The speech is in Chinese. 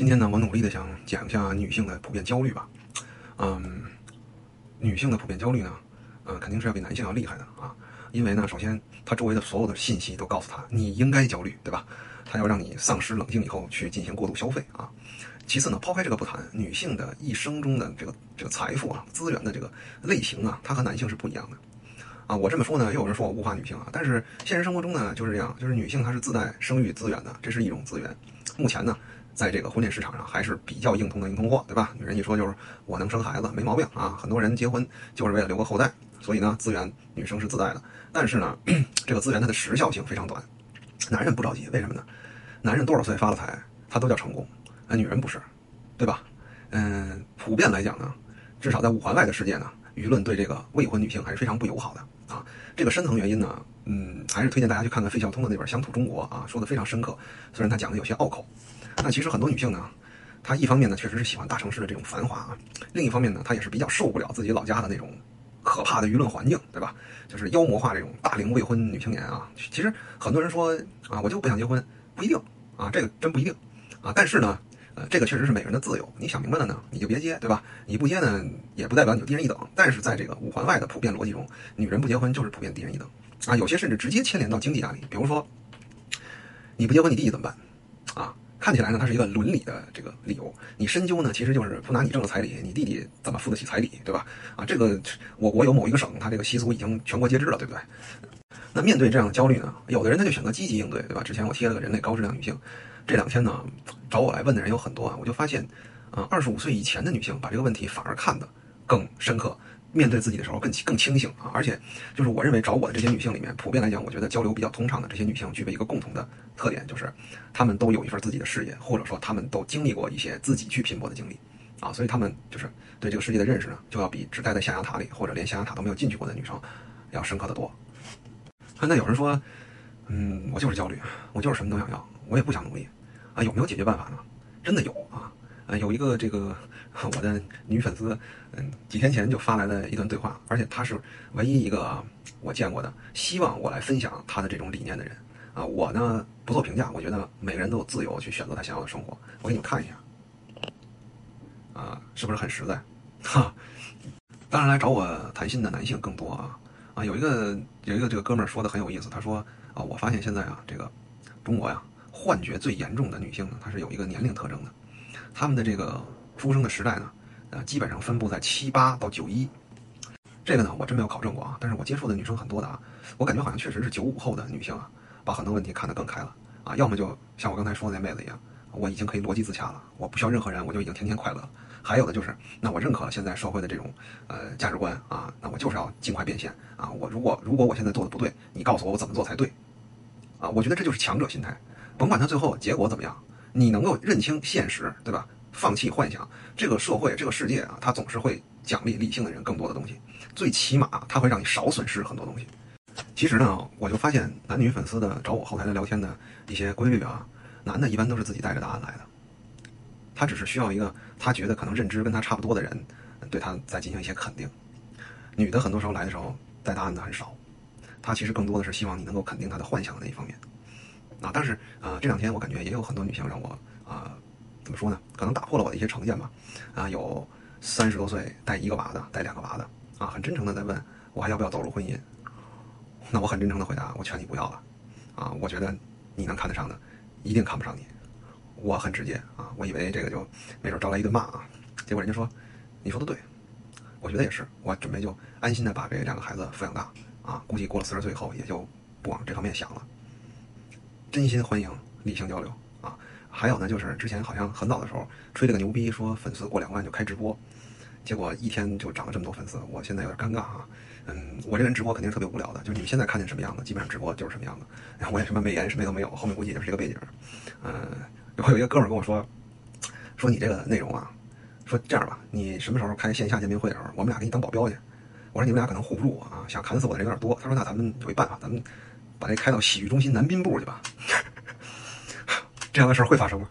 今天呢，我努力的想讲一下女性的普遍焦虑吧。嗯，女性的普遍焦虑呢，嗯，肯定是要比男性要厉害的啊。因为呢，首先她周围的所有的信息都告诉她你应该焦虑，对吧？她要让你丧失冷静以后去进行过度消费啊。其次呢，抛开这个不谈，女性的一生中的这个这个财富啊、资源的这个类型啊，它和男性是不一样的啊。我这么说呢，又有人说我物化女性啊，但是现实生活中呢就是这样，就是女性她是自带生育资源的，这是一种资源。目前呢。在这个婚恋市场上还是比较硬通的硬通货，对吧？女人一说就是我能生孩子，没毛病啊。很多人结婚就是为了留个后代，所以呢，资源女生是自带的。但是呢，这个资源它的时效性非常短。男人不着急，为什么呢？男人多少岁发了财，他都叫成功，那女人不是，对吧？嗯，普遍来讲呢，至少在五环外的世界呢，舆论对这个未婚女性还是非常不友好的啊。这个深层原因呢，嗯，还是推荐大家去看看费孝通的那本《乡土中国》啊，说的非常深刻，虽然他讲的有些拗口。那其实很多女性呢，她一方面呢确实是喜欢大城市的这种繁华啊，另一方面呢，她也是比较受不了自己老家的那种可怕的舆论环境，对吧？就是妖魔化这种大龄未婚女青年啊。其实很多人说啊，我就不想结婚，不一定啊，这个真不一定啊。但是呢，这个确实是每个人的自由，你想明白了呢，你就别接，对吧？你不接呢，也不代表你就低人一等。但是在这个五环外的普遍逻辑中，女人不结婚就是普遍低人一等啊。有些甚至直接牵连到经济压力，比如说你不结婚，你弟弟怎么办啊？看起来呢，它是一个伦理的这个理由。你深究呢，其实就是不拿你挣的彩礼，你弟弟怎么付得起彩礼，对吧？啊，这个我国有某一个省，它这个习俗已经全国皆知了，对不对？那面对这样的焦虑呢，有的人他就选择积极应对，对吧？之前我贴了个人类高质量女性，这两天呢找我来问的人有很多啊，我就发现，啊，二十五岁以前的女性把这个问题反而看得更深刻。面对自己的时候更更清醒啊，而且就是我认为找我的这些女性里面，普遍来讲，我觉得交流比较通畅的这些女性，具备一个共同的特点，就是她们都有一份自己的事业，或者说她们都经历过一些自己去拼搏的经历啊，所以她们就是对这个世界的认识呢，就要比只待在象牙塔里或者连象牙塔都没有进去过的女生要深刻的多。那有人说，嗯，我就是焦虑，我就是什么都想要，我也不想努力啊，有没有解决办法呢？真的有啊，呃，有一个这个。我的女粉丝，嗯，几天前就发来了一段对话，而且她是唯一一个我见过的希望我来分享她的这种理念的人啊。我呢不做评价，我觉得每个人都有自由去选择他想要的生活。我给你们看一下，啊，是不是很实在？哈，当然来找我谈心的男性更多啊啊，有一个有一个这个哥们儿说的很有意思，他说啊，我发现现在啊，这个中国呀，幻觉最严重的女性呢，她是有一个年龄特征的，她们的这个。出生的时代呢，呃，基本上分布在七八到九一，这个呢我真没有考证过啊，但是我接触的女生很多的啊，我感觉好像确实是九五后的女性啊，把很多问题看得更开了啊，要么就像我刚才说的那妹子一样，我已经可以逻辑自洽了，我不需要任何人，我就已经天天快乐。还有的就是，那我认可现在社会的这种呃价值观啊，那我就是要尽快变现啊，我如果如果我现在做的不对，你告诉我我怎么做才对，啊，我觉得这就是强者心态，甭管他最后结果怎么样，你能够认清现实，对吧？放弃幻想，这个社会、这个世界啊，它总是会奖励理性的人更多的东西。最起码，它会让你少损失很多东西。其实呢，我就发现男女粉丝的找我后台的聊天的一些规律啊，男的一般都是自己带着答案来的，他只是需要一个他觉得可能认知跟他差不多的人对他再进行一些肯定。女的很多时候来的时候带答案的很少，她其实更多的是希望你能够肯定她的幻想的那一方面。啊，但是啊，这两天我感觉也有很多女性让我啊。怎么说呢？可能打破了我的一些成见吧。啊，有三十多岁带一个娃的，带两个娃的，啊，很真诚的在问我还要不要走入婚姻。那我很真诚的回答，我劝你不要了。啊，我觉得你能看得上的，一定看不上你。我很直接啊，我以为这个就没准招来一顿骂啊。结果人家说，你说的对，我觉得也是。我准备就安心的把这两个孩子抚养大。啊，估计过了四十岁以后，也就不往这方面想了。真心欢迎理性交流啊。还有呢，就是之前好像很早的时候吹了个牛逼，说粉丝过两万就开直播，结果一天就涨了这么多粉丝，我现在有点尴尬啊。嗯，我这人直播肯定是特别无聊的，就是你们现在看见什么样子，基本上直播就是什么样子。然后我也什么美颜什么都没有，后面估计也是一个背景。嗯，我有一个哥们跟我说，说你这个内容啊，说这样吧，你什么时候开线下见面会的时候，我们俩给你当保镖去。我说你们俩可能护不住我啊，想砍死我的人有点多。他说那咱们有一办法，咱们把这开到洗浴中心男宾部去吧。这样的事儿会发生吗？